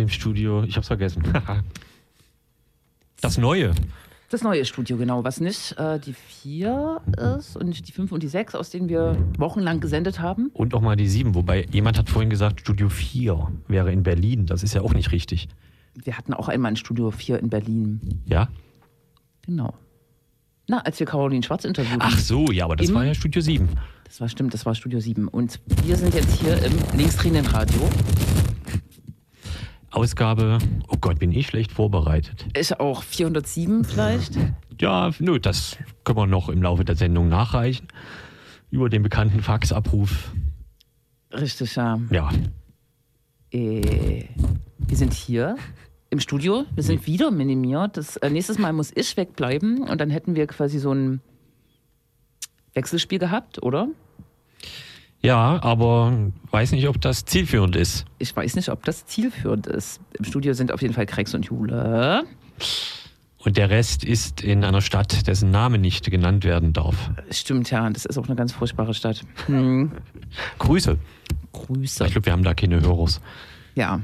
Dem Studio. Ich hab's vergessen. das Neue. Das neue Studio, genau. Was nicht äh, die vier ist und nicht die fünf und die sechs, aus denen wir wochenlang gesendet haben. Und auch mal die sieben. Wobei jemand hat vorhin gesagt, Studio 4 wäre in Berlin. Das ist ja auch nicht richtig. Wir hatten auch einmal ein Studio 4 in Berlin. Ja? Genau. Na, als wir Caroline Schwarz interviewt Ach so, ja, aber das Im- war ja Studio 7. Das war stimmt, das war Studio 7. Und wir sind jetzt hier im linksdrehenden Radio. Ausgabe, oh Gott, bin ich schlecht vorbereitet. Ist auch 407 vielleicht. Ja, nö, das können wir noch im Laufe der Sendung nachreichen. Über den bekannten Faxabruf. Richtig, ja. Ja, Äh, wir sind hier im Studio. Wir sind wieder minimiert. Das, äh, nächstes Mal muss ich wegbleiben und dann hätten wir quasi so ein Wechselspiel gehabt, oder? Ja, aber weiß nicht, ob das zielführend ist. Ich weiß nicht, ob das zielführend ist. Im Studio sind auf jeden Fall Krex und Jule. Und der Rest ist in einer Stadt, dessen Name nicht genannt werden darf. Stimmt, ja. Das ist auch eine ganz furchtbare Stadt. Hm. Grüße. Grüße. Ich glaube, wir haben da keine Hörers. Ja.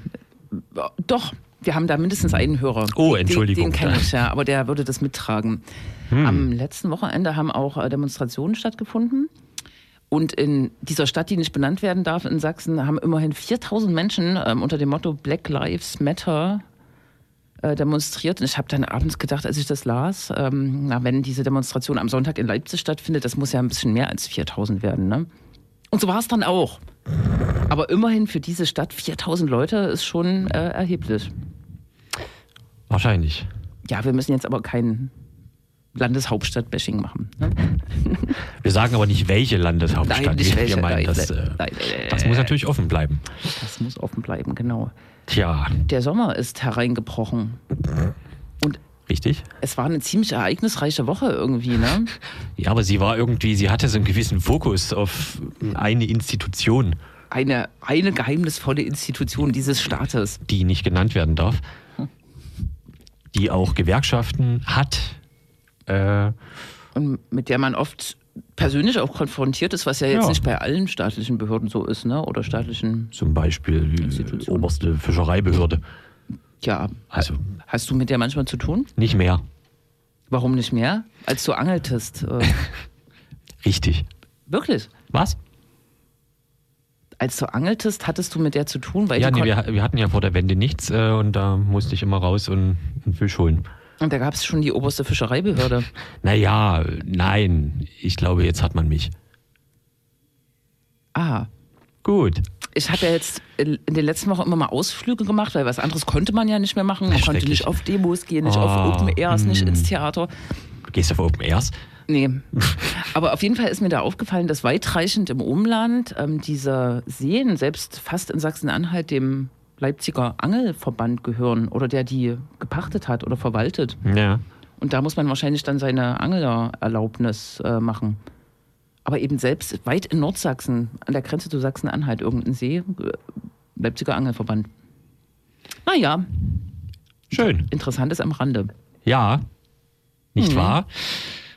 Doch, wir haben da mindestens einen Hörer. Oh, Entschuldigung. Den, den kenne ich ja, aber der würde das mittragen. Am letzten Wochenende haben auch äh, Demonstrationen stattgefunden. Und in dieser Stadt, die nicht benannt werden darf, in Sachsen, haben immerhin 4000 Menschen ähm, unter dem Motto Black Lives Matter äh, demonstriert. Und ich habe dann abends gedacht, als ich das las, ähm, na, wenn diese Demonstration am Sonntag in Leipzig stattfindet, das muss ja ein bisschen mehr als 4000 werden. Ne? Und so war es dann auch. Aber immerhin für diese Stadt 4000 Leute ist schon äh, erheblich. Wahrscheinlich. Ja, wir müssen jetzt aber kein Landeshauptstadt-Bashing machen. Ne? Wir sagen aber nicht, welche Landeshauptstadt Nein, nicht welche, meinen. nein, Das, äh, nein, das muss natürlich offen bleiben. Das muss offen bleiben, genau. Tja, Der Sommer ist hereingebrochen. Und richtig? es war eine ziemlich ereignisreiche Woche irgendwie, ne? Ja, aber sie war irgendwie, sie hatte so einen gewissen Fokus auf eine Institution, Eine, eine geheimnisvolle Institution dieses Staates. die nicht genannt werden darf, die auch Gewerkschaften hat. Äh, Und mit der man oft persönlich auch konfrontiert ist, was ja jetzt Ja. nicht bei allen staatlichen Behörden so ist, ne? Oder staatlichen, zum Beispiel die Institution. oberste Fischereibehörde. ja. Also Hast du mit der manchmal zu tun? nicht mehr. Warum nicht mehr? Als du angeltest. Äh, Richtig. wirklich? Was? Als du angeltest, hattest du mit der zu tun? Weil Ja, nee, wir, wir hatten ja vor der Wende nichts äh, und da musste ich immer raus und einen Fisch holen. Und da gab es schon die oberste Fischereibehörde. Naja, nein, ich glaube, jetzt hat man mich. Ah. Gut. Ich habe ja jetzt in den letzten Wochen immer mal Ausflüge gemacht, weil was anderes konnte man ja nicht mehr machen. Man konnte nicht auf Demos gehen, nicht Oh, auf Open Airs, nicht mm. ins Theater. Gehst du auf Open Airs? Nee. Aber auf jeden Fall ist mir da aufgefallen, dass weitreichend im Umland ähm, diese Seen, selbst fast in Sachsen-Anhalt, dem Leipziger Angelverband gehören oder der die gepachtet hat oder verwaltet. Ja. Und da muss man wahrscheinlich dann seine Anglererlaubnis äh, machen. Aber eben selbst weit in Nordsachsen, an der Grenze zu Sachsen-Anhalt, irgendein See, äh, Leipziger Angelverband. Naja, Schön. interessantes am Rande. Ja. Nicht Mhm. wahr?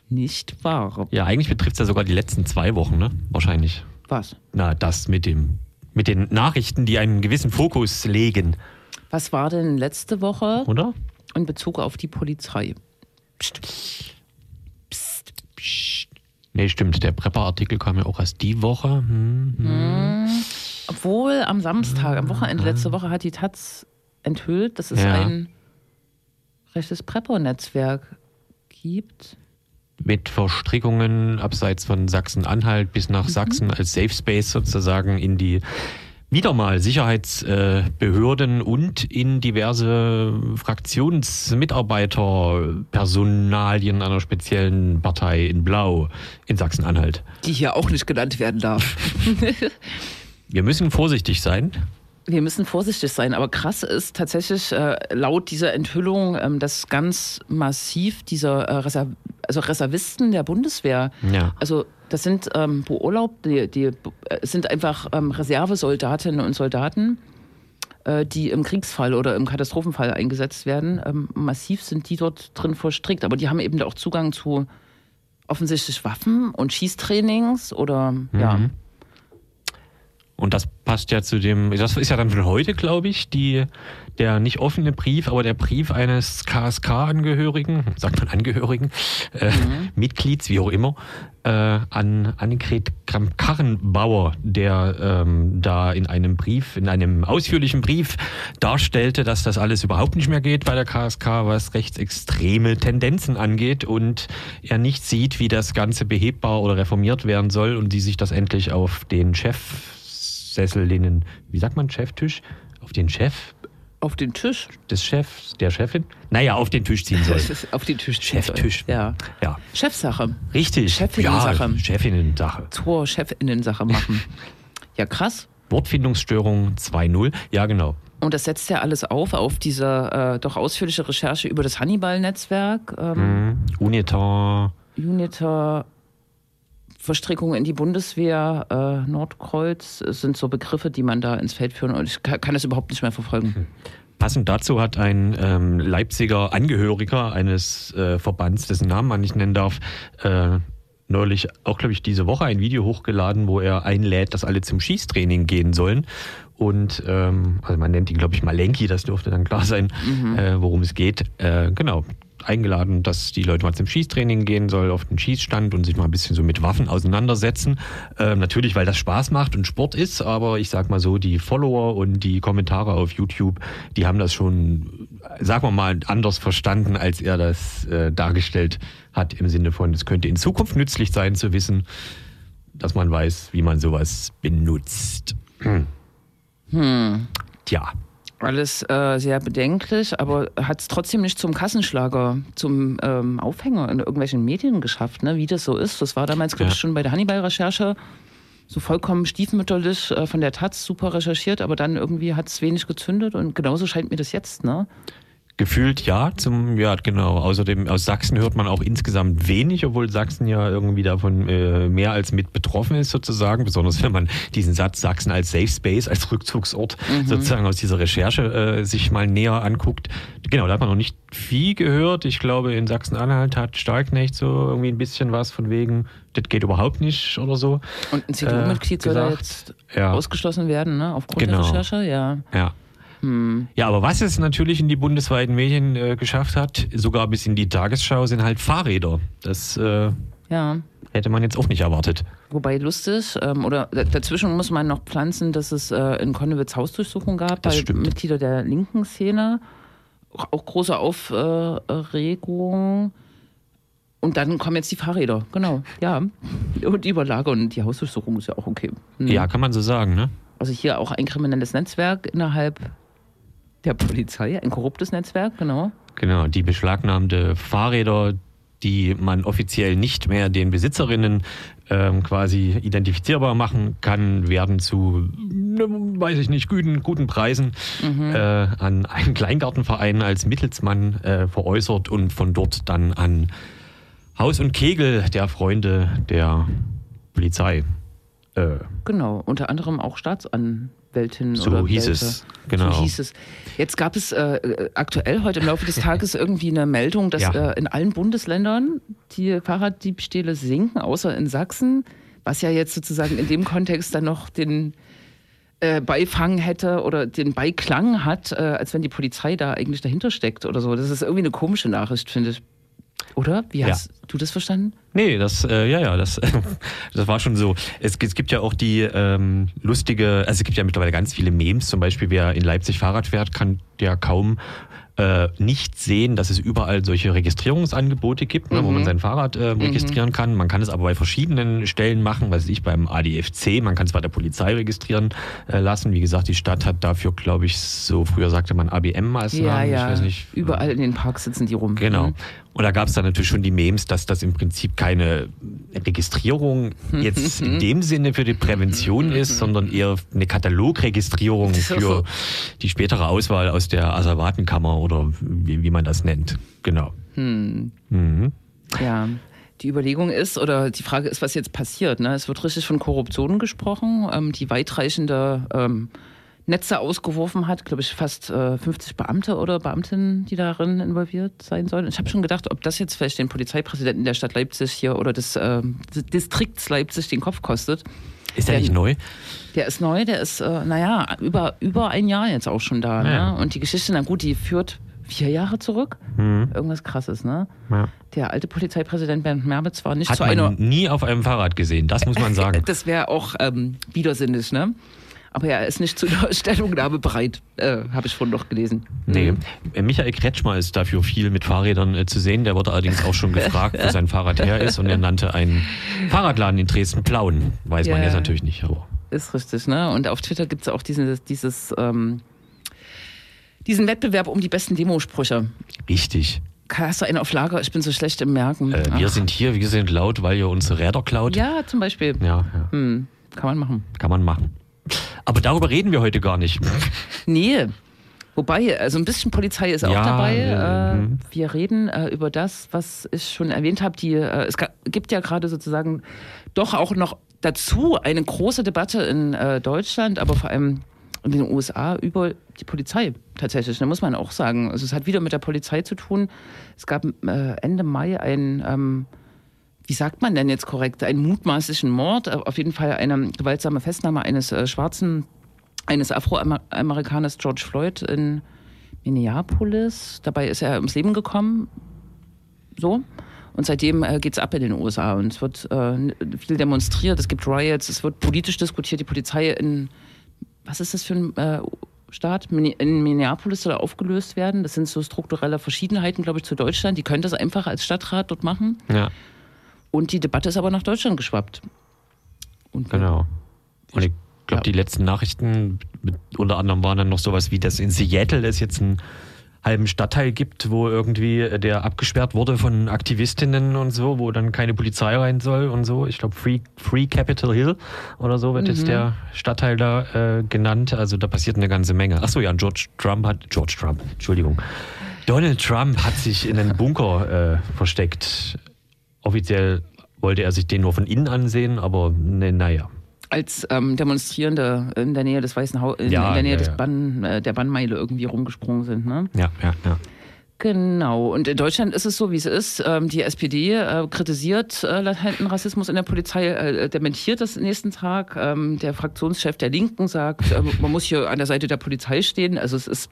Nicht wahr? Ja, eigentlich betrifft es ja sogar die letzten zwei Wochen, ne? Wahrscheinlich. Was? Na, das mit dem, mit den Nachrichten, die einen gewissen Fokus legen, Was war denn letzte Woche oder? in Bezug auf die Polizei? Nee, stimmt. Der Prepper-Artikel kam ja auch erst die Woche. Hm, hm. Obwohl am Samstag, am Wochenende letzte Woche hat die Taz enthüllt, dass es Ja. ein rechtes Prepper-Netzwerk gibt. Mit Verstrickungen abseits von Sachsen-Anhalt bis nach Sachsen als Safe Space sozusagen in die wieder mal Sicherheitsbehörden und in diverse Fraktionsmitarbeiterpersonalien einer speziellen Partei in Blau in Sachsen-Anhalt. Die hier auch nicht genannt werden darf. Wir müssen vorsichtig sein. Wir müssen vorsichtig sein, aber krass ist tatsächlich äh, laut dieser Enthüllung, ähm, dass ganz massiv dieser äh, Reserv also Reservisten der Bundeswehr, Ja. also das sind ähm, beurlaubt, die, die äh, es sind einfach ähm, Reservesoldatinnen und Soldaten, äh, die im Kriegsfall oder im Katastrophenfall eingesetzt werden. Ähm, massiv sind die dort drin verstrickt, aber die haben eben auch Zugang zu offensichtlich Waffen und Schießtrainings oder ja. Und das passt ja zu dem, das ist ja dann von heute, glaube ich, die, der nicht offene Brief, aber der Brief eines KSK-Angehörigen, sagt man Angehörigen, äh, mhm. Mitglieds, wie auch immer, äh, an Annegret Kramp-Karrenbauer, der ähm, da in einem Brief, in einem ausführlichen Brief darstellte, dass das alles überhaupt nicht mehr geht bei der KSK, was rechtsextreme Tendenzen angeht und er nicht sieht, wie das Ganze behebbar oder reformiert werden soll und die sich das endlich auf den Chef Sesselinnen, wie sagt man, Cheftisch, auf den Chef auf den Tisch des Chefs, der Chefin? Naja, auf den Tisch ziehen soll. auf den Tisch ziehen Cheftisch. Soll. Ja. ja. Chefsache. Richtig. Chefinnensache. Ja, Chefinnensache. Zur Chefinnensache machen. ja, krass. Wortfindungsstörung 2.0. Ja, genau. Und das setzt ja alles auf, auf diese äh, doch ausführliche Recherche über das Hannibal-Netzwerk. Ähm, mhm. Unitar. Unitar Verstrickung in die Bundeswehr, äh, Nordkreuz, sind so Begriffe, die man da ins Feld führen und ich kann, kann das überhaupt nicht mehr verfolgen. Hm. Passend dazu hat ein ähm, Leipziger Angehöriger eines äh, Verbands, dessen Namen man nicht nennen darf, äh, neulich auch, glaube ich, diese Woche ein Video hochgeladen, wo er einlädt, dass alle zum Schießtraining gehen sollen. Und ähm, also man nennt ihn, glaube ich, Malenki, das dürfte dann klar sein, mhm. äh, worum es geht. Äh, genau, eingeladen, dass die Leute mal zum Schießtraining gehen soll, auf den Schießstand und sich mal ein bisschen so mit Waffen auseinandersetzen. Ähm, natürlich, weil das Spaß macht und Sport ist, aber ich sag mal so, die Follower und die Kommentare auf YouTube, die haben das schon, sagen wir mal, anders verstanden, als er das äh, dargestellt hat, im Sinne von, es könnte in Zukunft nützlich sein zu wissen, dass man weiß, wie man sowas benutzt. Hm. Tja. Alles äh, sehr bedenklich, aber hat es trotzdem nicht zum Kassenschlager, zum ähm, Aufhänger in irgendwelchen Medien geschafft, ne? wie das so ist. Das war damals, glaube ich, ja. schon bei der Hannibal-Recherche so vollkommen stiefmütterlich äh, von der Taz super recherchiert, aber dann irgendwie hat es wenig gezündet und genauso scheint mir das jetzt. Ne? Gefühlt ja, zum, ja, genau. Außerdem aus Sachsen hört man auch insgesamt wenig, obwohl Sachsen ja irgendwie davon äh, mehr als mit betroffen ist, sozusagen. Besonders wenn man diesen Satz Sachsen als Safe Space, als Rückzugsort mhm. sozusagen aus dieser Recherche äh, sich mal näher anguckt. Genau, da hat man noch nicht viel gehört. Ich glaube, in Sachsen-Anhalt hat Starknecht so irgendwie ein bisschen was von wegen, das geht überhaupt nicht oder so. Und ein CDU-Mitglied äh, soll da jetzt ja. ausgeschlossen werden, ne? Aufgrund genau. der Recherche, ja. Ja. Hm. Ja, aber was es natürlich in die bundesweiten Medien äh, geschafft hat, sogar bis in die Tagesschau, sind halt Fahrräder. Das äh, ja. hätte man jetzt auch nicht erwartet. Wobei lustig, ähm, oder dazwischen muss man noch pflanzen, dass es äh, in Konnewitz Hausdurchsuchung gab das bei stimmt. Mitgliedern der linken Szene. Auch große Aufregung. Und dann kommen jetzt die Fahrräder, genau, ja. Und die Überlage und die Hausdurchsuchung ist ja auch okay. Mhm. Ja, kann man so sagen, ne? Also hier auch ein kriminelles Netzwerk innerhalb der Polizei, ein korruptes Netzwerk, genau. Genau, die beschlagnahmte Fahrräder, die man offiziell nicht mehr den Besitzerinnen ähm, quasi identifizierbar machen kann, werden zu, ne, weiß ich nicht, guten, guten Preisen mhm. äh, an einen Kleingartenverein als Mittelsmann äh, veräußert und von dort dann an Haus und Kegel der Freunde der Polizei. Äh, genau, unter anderem auch Staatsanwälte. Weltin so oder hieß Welte. es. Genau. So hieß es. Jetzt gab es äh, aktuell heute im Laufe des Tages irgendwie eine Meldung, dass ja. äh, in allen Bundesländern die Fahrraddiebstähle sinken, außer in Sachsen, was ja jetzt sozusagen in dem Kontext dann noch den äh, Beifang hätte oder den Beiklang hat, äh, als wenn die Polizei da eigentlich dahinter steckt oder so. Das ist irgendwie eine komische Nachricht, finde ich. Oder? Wie hast ja. du das verstanden? Nee, das, äh, ja, ja, das, das war schon so. Es, es gibt ja auch die ähm, lustige, also es gibt ja mittlerweile ganz viele Memes. Zum Beispiel, wer in Leipzig Fahrrad fährt, kann ja kaum äh, nicht sehen, dass es überall solche Registrierungsangebote gibt, ne, mhm. wo man mhm. sein Fahrrad äh, mhm. registrieren mhm. kann. Man kann es aber bei verschiedenen Stellen machen, was ich beim ADFC, man kann es bei der Polizei registrieren äh, lassen. Wie gesagt, die Stadt hat dafür, glaube ich, so früher sagte man ABM-Maßnahmen. Ja, ja. Ich weiß nicht. Überall in den Parks sitzen die rum. Genau. Und da gab es dann natürlich schon die Memes, dass das im Prinzip keine Registrierung jetzt in dem Sinne für die Prävention ist, sondern eher eine Katalogregistrierung für die spätere Auswahl aus der Asservatenkammer oder wie, wie man das nennt. Genau. Hm. Mhm. Ja. Die Überlegung ist, oder die Frage ist, was jetzt passiert. Ne? Es wird richtig von Korruption gesprochen, ähm, die weitreichende ähm, Netze ausgeworfen hat, glaube ich, fast äh, 50 Beamte oder Beamtinnen, die darin involviert sein sollen. Ich habe schon gedacht, ob das jetzt vielleicht den Polizeipräsidenten der Stadt Leipzig hier oder des äh, Distrikts Leipzig den Kopf kostet. Ist der, der nicht neu? Der ist neu, der ist, äh, naja, über, über ein Jahr jetzt auch schon da. Ja. Ne? Und die Geschichte, na gut, die führt vier Jahre zurück. Mhm. Irgendwas krasses, ne? Ja. Der alte Polizeipräsident Bernd Merbitz war nicht Hat zu man einer. nie auf einem Fahrrad gesehen, das muss man sagen. das wäre auch ähm, widersinnig, ne? Aber er ist nicht zu der Stellungnahme bereit, äh, habe ich vorhin noch gelesen. Nee, mhm. Michael Kretschmer ist dafür viel mit Fahrrädern äh, zu sehen. Der wurde allerdings auch schon gefragt, wo sein Fahrrad her ist. Und er nannte einen Fahrradladen in Dresden Plauen. Weiß ja, man jetzt natürlich nicht. Aber. Ist richtig, ne? Und auf Twitter gibt es auch dieses, dieses ähm, diesen Wettbewerb um die besten Demosprüche. Richtig. Hast du einen auf Lager? Ich bin so schlecht im Merken. Äh, wir sind hier, wir sind laut, weil ihr unsere Räder klaut. Ja, zum Beispiel. Ja, ja. Hm, kann man machen. Kann man machen. Aber darüber reden wir heute gar nicht. Nee. Wobei, also ein bisschen Polizei ist auch ja, dabei. Äh, mhm. wir reden äh, über das, was ich schon erwähnt habe. Die, äh, es gibt ja gerade sozusagen doch auch noch dazu eine große Debatte in äh, Deutschland, aber vor allem in den USA über die Polizei tatsächlich. Da muss man auch sagen. Also es hat wieder mit der Polizei zu tun. Es gab äh, Ende Mai ein ähm, wie sagt man denn jetzt korrekt, einen mutmaßlichen Mord, äh, auf jeden Fall eine gewaltsame Festnahme eines äh, schwarzen, eines Afroamerikaners George Floyd in Minneapolis. Dabei ist er ums Leben gekommen. So. Und seitdem äh, geht es ab in den USA und es wird äh, viel demonstriert, es gibt Riots, es wird politisch diskutiert. Die Polizei in, was ist das für ein äh, Staat? In Minneapolis soll aufgelöst werden. Das sind so strukturelle Verschiedenheiten, glaube ich, zu Deutschland. Die können das einfach als Stadtrat dort machen. Ja. Und die Debatte ist aber nach Deutschland geschwappt. Und genau. Und ich glaube, die letzten Nachrichten, unter anderem waren dann noch sowas wie, dass in Seattle es jetzt einen halben Stadtteil gibt, wo irgendwie der abgesperrt wurde von Aktivistinnen und so, wo dann keine Polizei rein soll und so. Ich glaube, Free, Free Capitol Hill oder so wird mhm. jetzt der Stadtteil da äh, genannt. Also da passiert eine ganze Menge. Achso, ja, George Trump hat, George Trump, Entschuldigung. Donald Trump hat sich in einen Bunker äh, versteckt offiziell wollte er sich den nur von innen ansehen, aber ne, naja. Als ähm, Demonstrierende in der Nähe des Weißen Hauses, in, ja, in, der Nähe ja, des Bann, äh, der Bannmeile irgendwie rumgesprungen sind, ne? Ja, ja, ja. Genau. Und in Deutschland ist es so, wie es ist. Ähm, die SPD äh, kritisiert äh, latenten Rassismus in der Polizei, äh, dementiert das nächsten Tag. Ähm, der Fraktionschef der Linken sagt, man muss hier an der Seite der Polizei stehen. Also es ist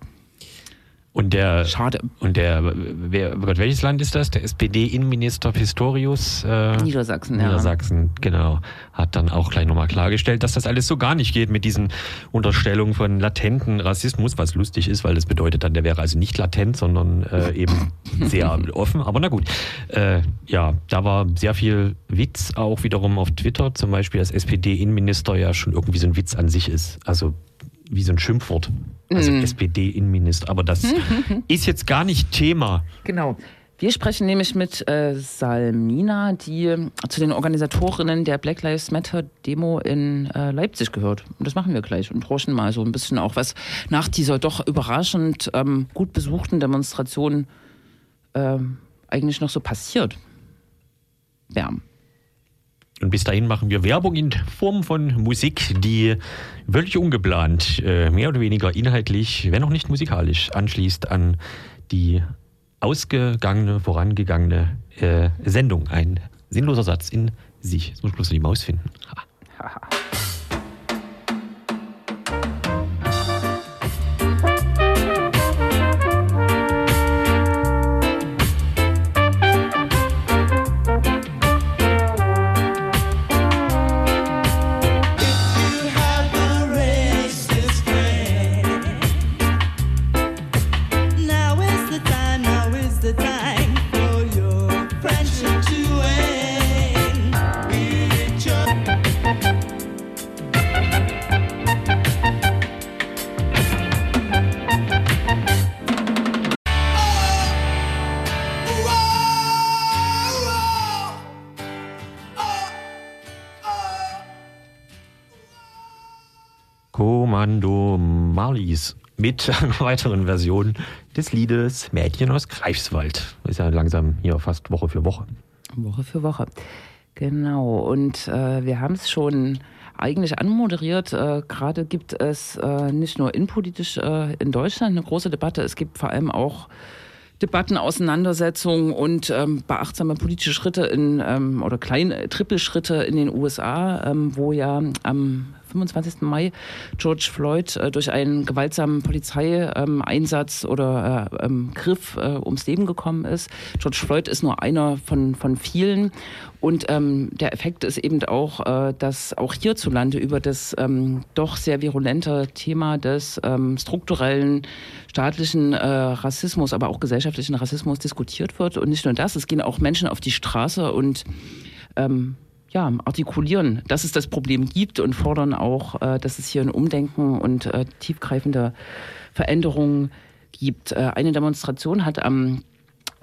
und der, Schade. Und der, wer, Gott, welches Land ist das? Der SPD-Innenminister Pistorius? Äh, Niedersachsen, ja. Niedersachsen, genau. Hat dann auch gleich nochmal klargestellt, dass das alles so gar nicht geht mit diesen Unterstellungen von latenten Rassismus, was lustig ist, weil das bedeutet dann, der wäre also nicht latent, sondern äh, eben sehr offen. Aber na gut. Äh, ja, da war sehr viel Witz auch wiederum auf Twitter, zum Beispiel, dass SPD-Innenminister ja schon irgendwie so ein Witz an sich ist. Also wie so ein Schimpfwort. Also mm. SPD-Innenminister. Aber das ist jetzt gar nicht Thema. Genau. Wir sprechen nämlich mit äh, Salmina, die äh, zu den Organisatorinnen der Black Lives Matter Demo in äh, Leipzig gehört. Und das machen wir gleich und horchen mal so ein bisschen auch, was nach dieser doch überraschend ähm, gut besuchten Demonstration ähm, eigentlich noch so passiert. Ja. Und bis dahin machen wir Werbung in Form von Musik, die völlig ungeplant, äh, mehr oder weniger inhaltlich, wenn auch nicht musikalisch, anschließt an die ausgegangene, vorangegangene äh, Sendung. Ein sinnloser Satz in sich. Jetzt muss ich bloß die Maus finden. Kommando Marlies mit einer weiteren Version des Liedes Mädchen aus Greifswald. Ist ja langsam hier fast Woche für Woche. Woche für Woche. Genau. Und äh, wir haben es schon eigentlich anmoderiert. Äh, Gerade gibt es äh, nicht nur innenpolitisch äh, in Deutschland eine große Debatte, es gibt vor allem auch Debatten, Auseinandersetzungen und ähm, beachtsame politische Schritte in ähm, oder kleine Trippelschritte in den USA, ähm, wo ja am 25. Mai George Floyd äh, durch einen gewaltsamen Polizeieinsatz ähm, oder äh, ähm, Griff äh, ums Leben gekommen ist. George Floyd ist nur einer von, von vielen. Und ähm, der Effekt ist eben auch, äh, dass auch hierzulande über das ähm, doch sehr virulente Thema des ähm, strukturellen staatlichen äh, Rassismus, aber auch gesellschaftlichen Rassismus diskutiert wird. Und nicht nur das, es gehen auch Menschen auf die Straße und ähm, ja, artikulieren, dass es das Problem gibt und fordern auch, äh, dass es hier ein Umdenken und äh, tiefgreifende Veränderungen gibt. Äh, eine Demonstration hat am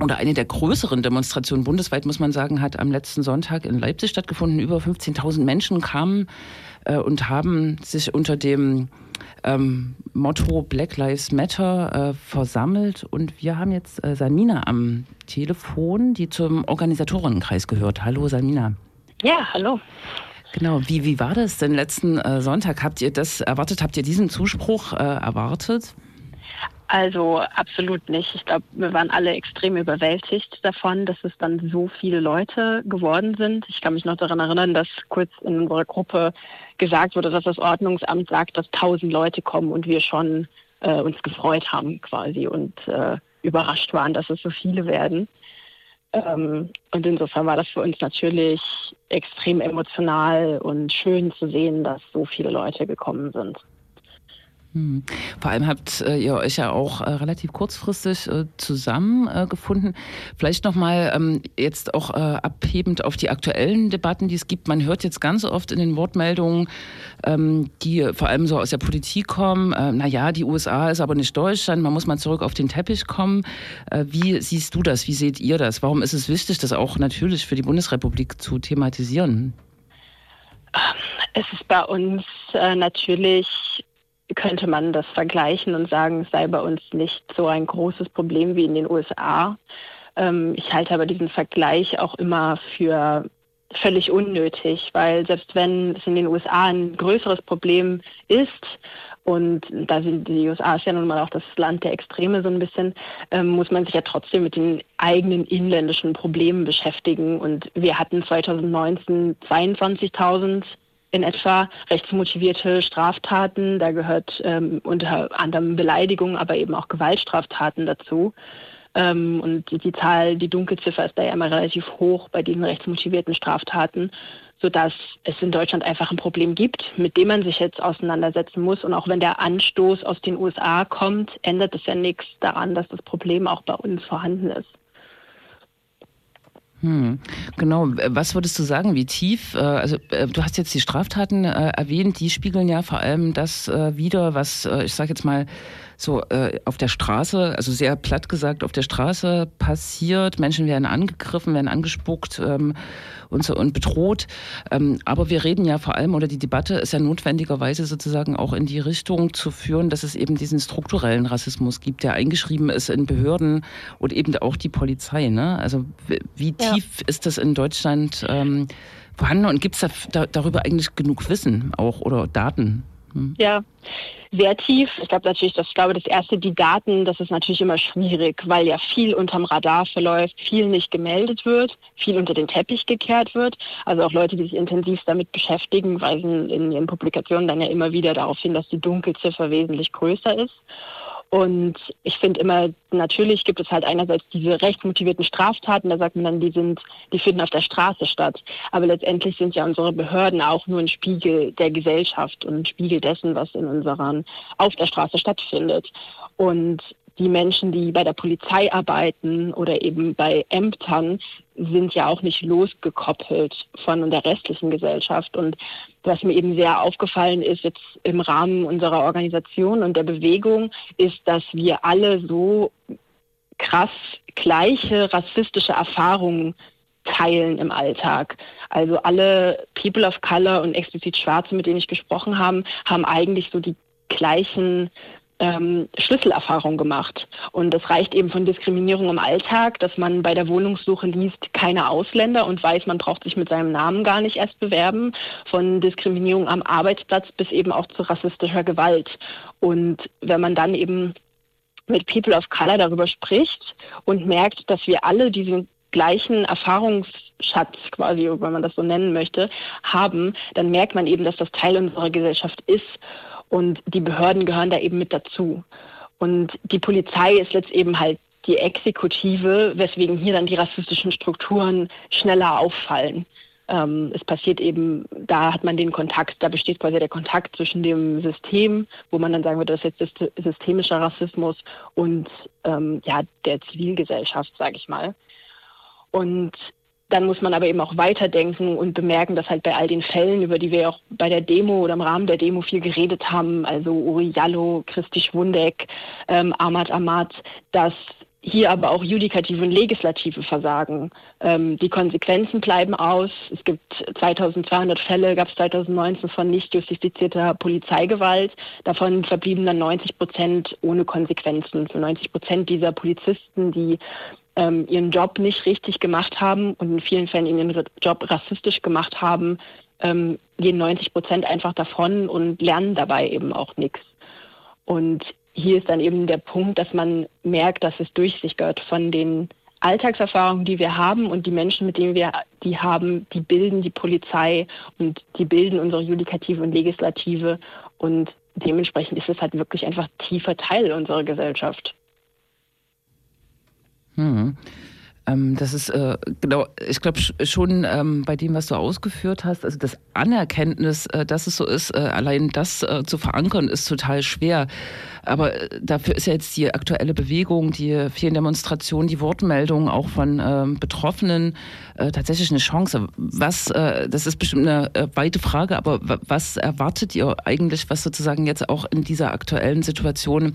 oder eine der größeren Demonstrationen bundesweit, muss man sagen, hat am letzten Sonntag in Leipzig stattgefunden. Über 15.000 Menschen kamen äh, und haben sich unter dem ähm, Motto Black Lives Matter äh, versammelt. Und wir haben jetzt äh, Salmina am Telefon, die zum Organisatorenkreis gehört. Hallo Salmina. Ja, hallo. Genau, wie, wie war das denn letzten äh, Sonntag? Habt ihr das erwartet? Habt ihr diesen Zuspruch äh, erwartet? Also absolut nicht. Ich glaube, wir waren alle extrem überwältigt davon, dass es dann so viele Leute geworden sind. Ich kann mich noch daran erinnern, dass kurz in unserer Gruppe gesagt wurde, dass das Ordnungsamt sagt, dass tausend Leute kommen und wir schon äh, uns gefreut haben quasi und äh, überrascht waren, dass es so viele werden. Ähm, und insofern war das für uns natürlich extrem emotional und schön zu sehen, dass so viele Leute gekommen sind. Hm. Vor allem habt äh, ihr euch ja auch äh, relativ kurzfristig äh, zusammengefunden. Vielleicht nochmal ähm, jetzt auch abhebend auf die aktuellen Debatten, die es gibt. Man hört jetzt ganz oft in den Wortmeldungen, ähm, die vor allem so aus der Politik kommen, na ja, die USA ist aber nicht Deutschland, man muss mal zurück auf den Teppich kommen. Wie siehst du das? Wie seht ihr das? Warum ist es wichtig, das auch natürlich für die Bundesrepublik zu thematisieren? Es ist bei uns natürlich könnte man das vergleichen und sagen, es sei bei uns nicht so ein großes Problem wie in den USA. Ähm, ich halte aber diesen Vergleich auch immer für völlig unnötig, weil selbst wenn es in den USA ein größeres Problem ist, und da sind die USA ist ja nun mal auch das Land der Extreme so ein bisschen, ähm, muss man sich ja trotzdem mit den eigenen inländischen Problemen beschäftigen. Und wir hatten 2019 22.000 in etwa rechtsmotivierte Straftaten. Da gehört ähm, unter anderem Beleidigung, aber eben auch Gewaltstraftaten dazu. Ähm, und die, die, Zahl, die Dunkelziffer ist da ja immer relativ hoch bei diesen rechtsmotivierten Straftaten, sodass es in Deutschland einfach ein Problem gibt, mit dem man sich jetzt auseinandersetzen muss. Und auch wenn der Anstoß aus den USA kommt, ändert es ja nichts daran, dass das Problem auch bei uns vorhanden ist. Hm, genau. Was würdest du sagen, wie tief, äh, also äh, du hast jetzt die Straftaten äh, erwähnt, die spiegeln ja vor allem das wieder, was ich sage jetzt mal so auf der Straße, also sehr platt gesagt, auf der Straße passiert. Menschen werden angegriffen, werden angespuckt. Ähm, und, so, und bedroht. Ähm, aber wir reden ja vor allem, oder die Debatte ist ja notwendigerweise sozusagen auch in die Richtung zu führen, dass es eben diesen strukturellen Rassismus gibt, der eingeschrieben ist in Behörden und eben auch die Polizei. Ne? Also wie tief ja. ist das in Deutschland ähm, vorhanden und gibt es da, da, darüber eigentlich genug Wissen auch oder Daten? Hm? Ja, sehr tief. Ich glaube natürlich, das, ich glaube, das erste, die Daten, das ist natürlich immer schwierig, weil ja viel unterm Radar verläuft, viel nicht gemeldet wird, viel unter den Teppich gekehrt wird. Also auch Leute, die sich intensiv damit beschäftigen, weisen in ihren Publikationen dann ja immer wieder darauf hin, dass die Dunkelziffer wesentlich größer ist. Und ich finde immer, natürlich gibt es halt einerseits diese rechtsmotivierten Straftaten, da sagt man dann, die sind, die finden auf der Straße statt. Aber letztendlich sind ja unsere Behörden auch nur ein Spiegel der Gesellschaft und ein Spiegel dessen, was in unseren, auf der Straße stattfindet. Und die Menschen, die bei der Polizei arbeiten oder eben bei Ämtern, sind ja auch nicht losgekoppelt von der restlichen Gesellschaft. Und was mir eben sehr aufgefallen ist jetzt im Rahmen unserer Organisation und der Bewegung, ist, dass wir alle so krass gleiche rassistische Erfahrungen teilen im Alltag. Also alle People of Color und explizit Schwarze, mit denen ich gesprochen habe, haben eigentlich so die gleichen ähm, Schlüsselerfahrung gemacht. Und das reicht eben von Diskriminierung im Alltag, dass man bei der Wohnungssuche liest, keine Ausländer und weiß, man braucht sich mit seinem Namen gar nicht erst bewerben, von Diskriminierung am Arbeitsplatz bis eben auch zu rassistischer Gewalt. Und wenn man dann eben mit People of Color darüber spricht und merkt, dass wir alle diesen gleichen Erfahrungsschatz quasi, wenn man das so nennen möchte, haben, dann merkt man eben, dass das Teil unserer Gesellschaft ist und die Behörden gehören da eben mit dazu. Und die Polizei ist jetzt eben halt die Exekutive, weswegen hier dann die rassistischen Strukturen schneller auffallen. Ähm, es passiert eben, da hat man den Kontakt, da besteht quasi der Kontakt zwischen dem System, wo man dann sagen würde, das ist jetzt systemischer Rassismus und ähm, ja, der Zivilgesellschaft, sage ich mal. Und dann muss man aber eben auch weiterdenken und bemerken, dass halt bei all den Fällen, über die wir auch bei der Demo oder im Rahmen der Demo viel geredet haben, also Uri Jallo, Christi Schwundeck, ähm, Ahmad Ahmad, dass hier aber auch judikative und legislative Versagen. Ähm, die Konsequenzen bleiben aus. Es gibt 2200 Fälle, gab es 2019 von nicht justifizierter Polizeigewalt. Davon verblieben dann 90 Prozent ohne Konsequenzen. Für 90 Prozent dieser Polizisten, die ähm, ihren Job nicht richtig gemacht haben und in vielen Fällen ihren Job rassistisch gemacht haben, ähm, gehen 90 Prozent einfach davon und lernen dabei eben auch nichts. Und hier ist dann eben der Punkt, dass man merkt, dass es durchsickert von den Alltagserfahrungen, die wir haben und die Menschen, mit denen wir die haben, die bilden die Polizei und die bilden unsere Judikative und Legislative und dementsprechend ist es halt wirklich einfach tiefer Teil unserer Gesellschaft. Hm. Ähm, das ist äh, genau, ich glaube schon ähm, bei dem, was du ausgeführt hast, also das Anerkenntnis, äh, dass es so ist, äh, allein das äh, zu verankern, ist total schwer. Aber äh, dafür ist ja jetzt die aktuelle Bewegung, die vielen Demonstrationen, die Wortmeldungen auch von ähm, Betroffenen äh, tatsächlich eine Chance. Was, das ist bestimmt eine weite Frage, aber was erwartet ihr eigentlich, was sozusagen jetzt auch in dieser aktuellen Situation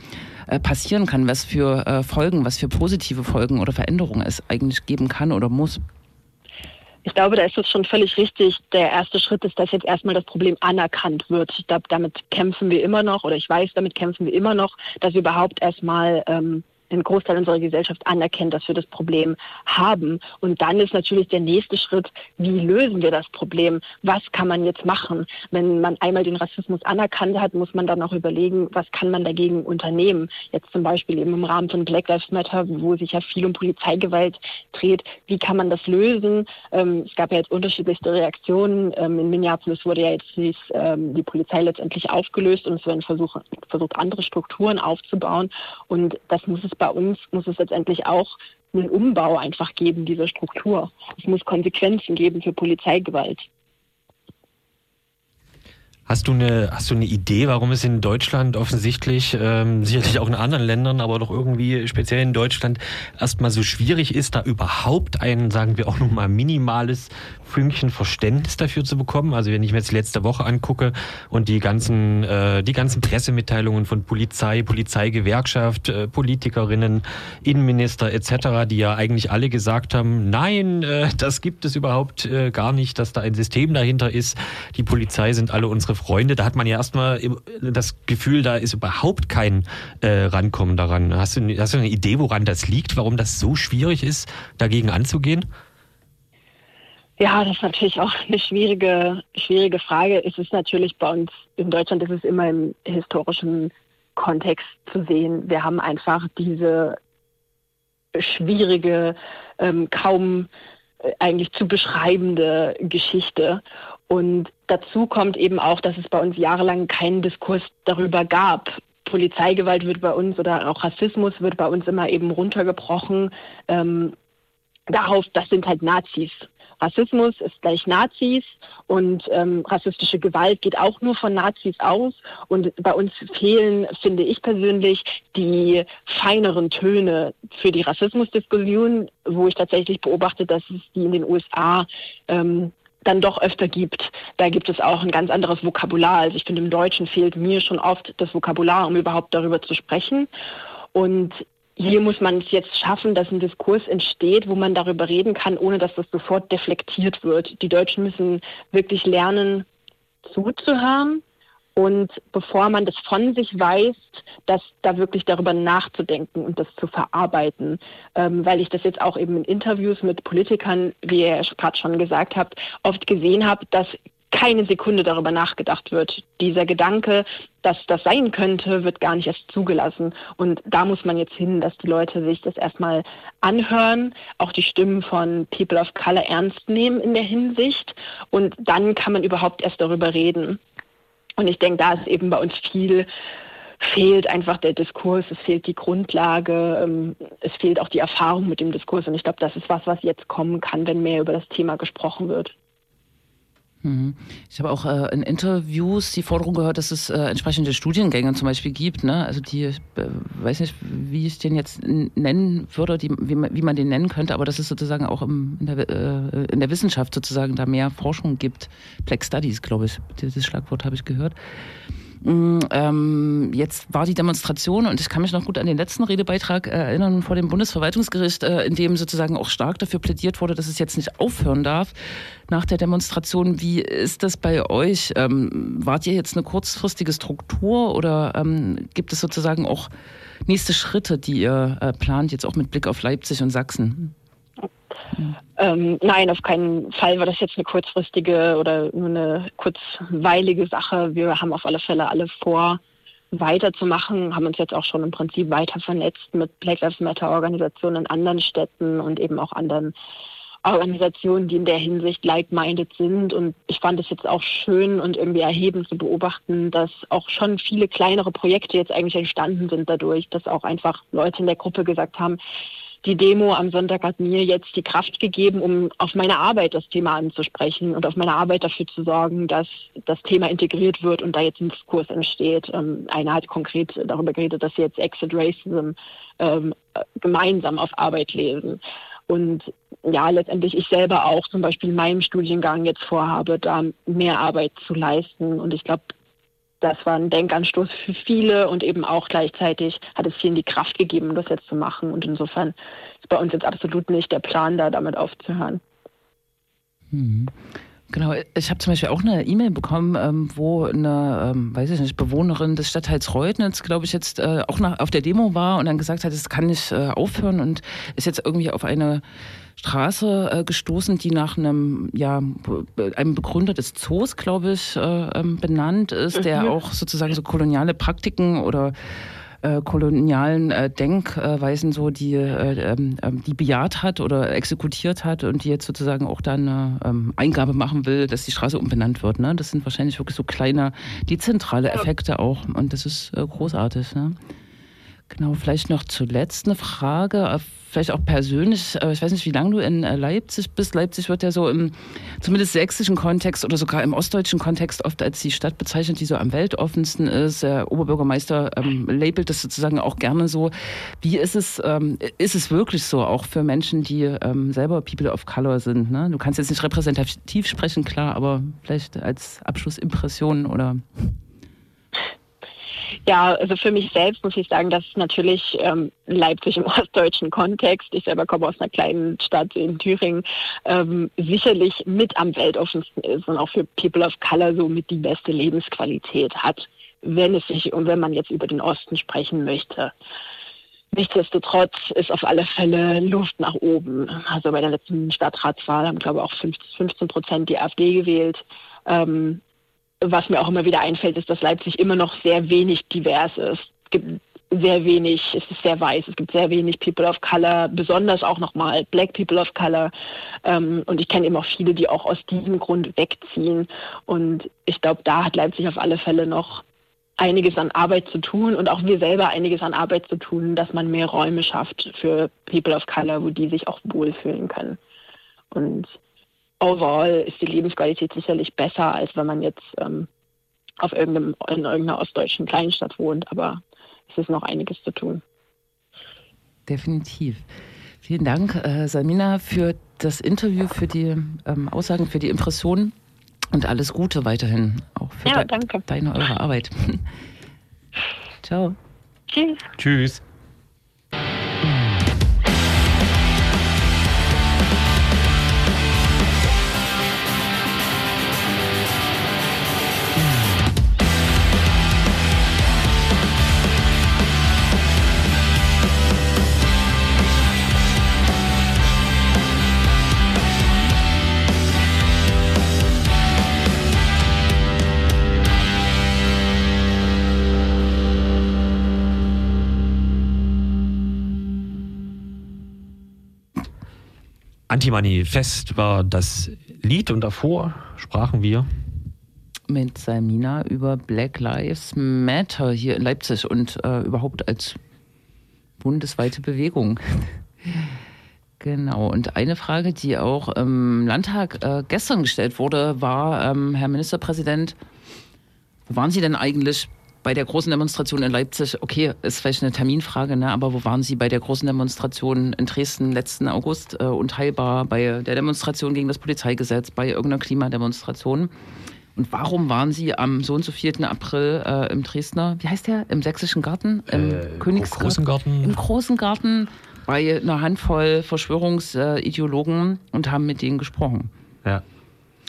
passieren kann, was für Folgen, was für positive Folgen oder Veränderungen es eigentlich eigentlich geben kann oder muss? Ich glaube, da ist es schon völlig richtig. Der erste Schritt ist, dass jetzt erstmal das Problem anerkannt wird. Ich glaube, damit kämpfen wir immer noch oder ich weiß, damit kämpfen wir immer noch, dass wir überhaupt erstmal ähm, ein Großteil unserer Gesellschaft anerkennt, dass wir das Problem haben. Und dann ist natürlich der nächste Schritt, wie lösen wir das Problem? Was kann man jetzt machen? Wenn man einmal den Rassismus anerkannt hat, muss man dann auch überlegen, was kann man dagegen unternehmen? Jetzt zum Beispiel eben im Rahmen von Black Lives Matter, wo sich ja viel um Polizeigewalt dreht. Wie kann man das lösen? Ähm, es gab ja jetzt unterschiedlichste Reaktionen. Ähm, in Minneapolis wurde ja jetzt die, ähm, die Polizei letztendlich aufgelöst und es werden versucht, versucht, andere Strukturen aufzubauen. Und das muss es bei uns muss es letztendlich auch einen Umbau einfach geben, dieser Struktur. Es muss Konsequenzen geben für Polizeigewalt. Hast du eine, hast du eine Idee, warum es in Deutschland offensichtlich, ähm, sicherlich auch in anderen Ländern, aber doch irgendwie speziell in Deutschland erstmal so schwierig ist, da überhaupt ein, sagen wir auch nochmal, minimales Fünkchen Verständnis dafür zu bekommen? Also wenn ich mir jetzt die letzte Woche angucke und die ganzen, äh, die ganzen Pressemitteilungen von Polizei, Polizeigewerkschaft, äh, Politikerinnen, Innenminister etc., die ja eigentlich alle gesagt haben, nein, äh, das gibt es überhaupt äh, gar nicht, dass da ein System dahinter ist. Die Polizei sind alle unsere Freunde, da hat man ja erstmal das Gefühl, da ist überhaupt kein äh, Rankommen daran. Hast du, hast du eine Idee, woran das liegt, warum das so schwierig ist, dagegen anzugehen? Ja, das ist natürlich auch eine schwierige, schwierige Frage. Es ist natürlich bei uns in Deutschland, ist es immer im historischen Kontext zu sehen. Wir haben einfach diese schwierige, ähm, kaum äh, eigentlich zu beschreibende Geschichte. Und dazu kommt eben auch, dass es bei uns jahrelang keinen Diskurs darüber gab. Polizeigewalt wird bei uns oder auch Rassismus wird bei uns immer eben runtergebrochen. Ähm, darauf, das sind halt Nazis. Rassismus ist gleich Nazis und ähm, rassistische Gewalt geht auch nur von Nazis aus. Und bei uns fehlen, finde ich persönlich, die feineren Töne für die Rassismusdiskussion, wo ich tatsächlich beobachte, dass es die in den USA ähm, dann doch öfter gibt. Da gibt es auch ein ganz anderes Vokabular. Also ich finde, im Deutschen fehlt mir schon oft das Vokabular, um überhaupt darüber zu sprechen. Und hier muss man es jetzt schaffen, dass ein Diskurs entsteht, wo man darüber reden kann, ohne dass das sofort deflektiert wird. Die Deutschen müssen wirklich lernen, zuzuhören und bevor man das von sich weiß, dass da wirklich darüber nachzudenken und das zu verarbeiten. Ähm, weil ich das jetzt auch eben in Interviews mit Politikern, wie ihr gerade schon gesagt habt, oft gesehen habe, dass keine Sekunde darüber nachgedacht wird. Dieser Gedanke, dass das sein könnte, wird gar nicht erst zugelassen. Und da muss man jetzt hin, dass die Leute sich das erstmal anhören, auch die Stimmen von People of Color ernst nehmen in der Hinsicht. Und dann kann man überhaupt erst darüber reden. Und ich denke, da ist eben bei uns viel fehlt einfach der Diskurs, es fehlt die Grundlage, ähm, es fehlt auch die Erfahrung mit dem Diskurs. Und ich glaube, das ist was, was jetzt kommen kann, wenn mehr über das Thema gesprochen wird. Mhm. Ich habe auch äh, in Interviews die Forderung gehört, dass es äh, entsprechende Studiengänge zum Beispiel gibt. Ne? Also die, äh, weiß nicht, wie ich den jetzt nennen würde, die, wie, man, wie man den nennen könnte, aber dass es sozusagen auch im, in, der, äh, in der Wissenschaft sozusagen da mehr Forschung gibt. Black Studies, glaube ich, dieses Schlagwort habe ich gehört. Mm, ähm, jetzt war die Demonstration und ich kann mich noch gut an den letzten Redebeitrag äh, erinnern vor dem Bundesverwaltungsgericht, äh, in dem sozusagen auch stark dafür plädiert wurde, dass es jetzt nicht aufhören darf nach der Demonstration. Wie ist das bei euch? Ähm, wart ihr jetzt eine kurzfristige Struktur oder ähm, gibt es sozusagen auch nächste Schritte, die ihr äh, plant, jetzt auch mit Blick auf Leipzig und Sachsen? Ähm, nein, auf keinen Fall war das jetzt eine kurzfristige oder nur eine kurzweilige Sache. Wir haben auf alle Fälle alle vor, weiterzumachen, haben uns jetzt auch schon im Prinzip weiter vernetzt mit Black Lives Matter Organisationen in anderen Städten und eben auch anderen Organisationen, die in der Hinsicht like-minded sind. Und ich fand es jetzt auch schön und irgendwie erhebend zu beobachten, dass auch schon viele kleinere Projekte jetzt eigentlich entstanden sind dadurch, dass auch einfach Leute in der Gruppe gesagt haben, die Demo am Sonntag hat mir jetzt die Kraft gegeben, um auf meine Arbeit das Thema anzusprechen und auf meine Arbeit dafür zu sorgen, dass das Thema integriert wird und da jetzt ein Diskurs entsteht. Ähm, einer hat konkret darüber geredet, dass sie jetzt Exit Racism ähm, gemeinsam auf Arbeit lesen. Und ja, letztendlich ich selber auch zum Beispiel in meinem Studiengang jetzt vorhabe, da mehr Arbeit zu leisten. Und ich glaube, das war ein Denkanstoß für viele und eben auch gleichzeitig hat es vielen die Kraft gegeben, das jetzt zu machen. Und insofern ist bei uns jetzt absolut nicht der Plan, da damit aufzuhören. Mhm. Genau, ich habe zum Beispiel auch eine E-Mail bekommen, ähm, wo eine, ähm, weiß ich nicht, Bewohnerin des Stadtteils Reutnitz, glaube ich, jetzt äh, auch nach, auf der Demo war und dann gesagt hat, es kann nicht äh, aufhören und ist jetzt irgendwie auf eine Straße äh, gestoßen, die nach einem, ja, einem Begründer des Zoos, glaube ich, äh, ähm, benannt ist, der mhm. auch sozusagen so koloniale Praktiken oder äh, kolonialen äh, Denkweisen so, die, äh, ähm, ähm, die bejaht hat oder exekutiert hat und die jetzt sozusagen auch dann eine ähm, Eingabe machen will, dass die Straße umbenannt wird. Ne? Das sind wahrscheinlich wirklich so kleine, dezentrale Effekte auch und das ist äh, großartig. Ne? Genau, vielleicht noch zuletzt eine Frage, äh, vielleicht auch persönlich. Äh, ich weiß nicht, wie lange du in äh, Leipzig bist. Leipzig wird ja so im zumindest sächsischen Kontext oder sogar im ostdeutschen Kontext oft als die Stadt bezeichnet, die so am weltoffensten ist. Der Oberbürgermeister ähm, labelt das sozusagen auch gerne so. Wie ist es, ähm, ist es wirklich so, auch für Menschen, die ähm, selber People of Color sind? Ne? Du kannst jetzt nicht repräsentativ sprechen, klar, aber vielleicht als Abschlussimpression oder ja, also für mich selbst muss ich sagen, dass natürlich ähm, Leipzig im ostdeutschen Kontext, ich selber komme aus einer kleinen Stadt in Thüringen, ähm, sicherlich mit am weltoffensten ist und auch für People of Color so mit die beste Lebensqualität hat, wenn es sich und wenn man jetzt über den Osten sprechen möchte. Nichtsdestotrotz ist auf alle Fälle Luft nach oben. Also bei der letzten Stadtratswahl haben, glaube ich, auch 15 Prozent die AfD gewählt. Ähm, was mir auch immer wieder einfällt, ist, dass Leipzig immer noch sehr wenig divers ist. Es gibt sehr wenig, es ist sehr weiß, es gibt sehr wenig People of Color, besonders auch nochmal Black People of Color. Ähm, und ich kenne eben auch viele, die auch aus diesem Grund wegziehen. Und ich glaube, da hat Leipzig auf alle Fälle noch einiges an Arbeit zu tun und auch wir selber einiges an Arbeit zu tun, dass man mehr Räume schafft für People of Color, wo die sich auch wohlfühlen können. Und overall ist die Lebensqualität sicherlich besser, als wenn man jetzt ähm, auf irgendeinem, in irgendeiner ostdeutschen Kleinstadt wohnt. Aber es ist noch einiges zu tun. Definitiv. Vielen Dank, äh, Samina, für das Interview, für die ähm, Aussagen, für die Impressionen und alles Gute weiterhin auch für ja, de deine, eure Arbeit. Ciao. Tschüss. Tschüss. Antimanifest war das Lied und davor sprachen wir mit Salmina über Black Lives Matter hier in Leipzig und äh, überhaupt als bundesweite Bewegung. Genau, und eine Frage, die auch im Landtag äh, gestern gestellt wurde, war, ähm, Herr Ministerpräsident, wo waren Sie denn eigentlich bei der großen Demonstration in Leipzig? Okay, ist vielleicht eine Terminfrage, ne? aber wo waren Sie bei der großen Demonstration in Dresden letzten August äh, unteilbar, bei der Demonstration gegen das Polizeigesetz, bei irgendeiner Klimademonstration? Und warum waren Sie am so und so 4. April äh, im Dresdner, wie heißt der, im Sächsischen Garten, im Äh, Königsgarten? Großen Garten. Im großen Garten bei einer Handvoll Verschwörungsideologen und haben mit denen gesprochen. Ja.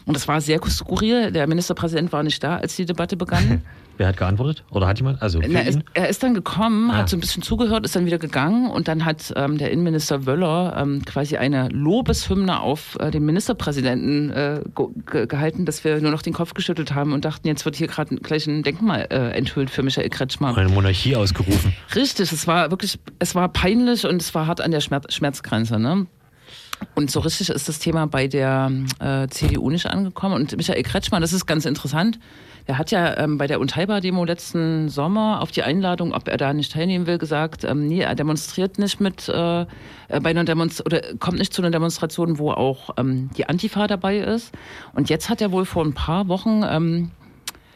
Und das war sehr skurril. Der Ministerpräsident war nicht da, als die Debatte begann. Wer hat geantwortet? Oder hat jemand? Also Na, ihn? er ist dann gekommen, Ah. hat so ein bisschen zugehört, ist dann wieder gegangen und dann hat ähm, der Innenminister Wöller ähm, quasi eine Lobeshymne auf äh, den Ministerpräsidenten äh, ge gehalten, dass wir nur noch den Kopf geschüttelt haben und dachten, jetzt wird hier gerade gleich ein Denkmal äh, enthüllt für Michael Kretschmer. eine Monarchie ausgerufen. Richtig, es war wirklich, es war peinlich und es war hart an der Schmerz Schmerzgrenze. Ne? Und so richtig ist das Thema bei der äh, CDU nicht angekommen. Und Michael Kretschmann, das ist ganz interessant, der hat ja ähm, bei der Unteilbar-Demo letzten Sommer auf die Einladung, ob er da nicht teilnehmen will, gesagt, ähm, nee, er demonstriert nicht mit äh, äh, bei einer Demonstration oder kommt nicht zu einer Demonstration, wo auch ähm, die Antifa dabei ist. Und jetzt hat er wohl vor ein paar Wochen ähm,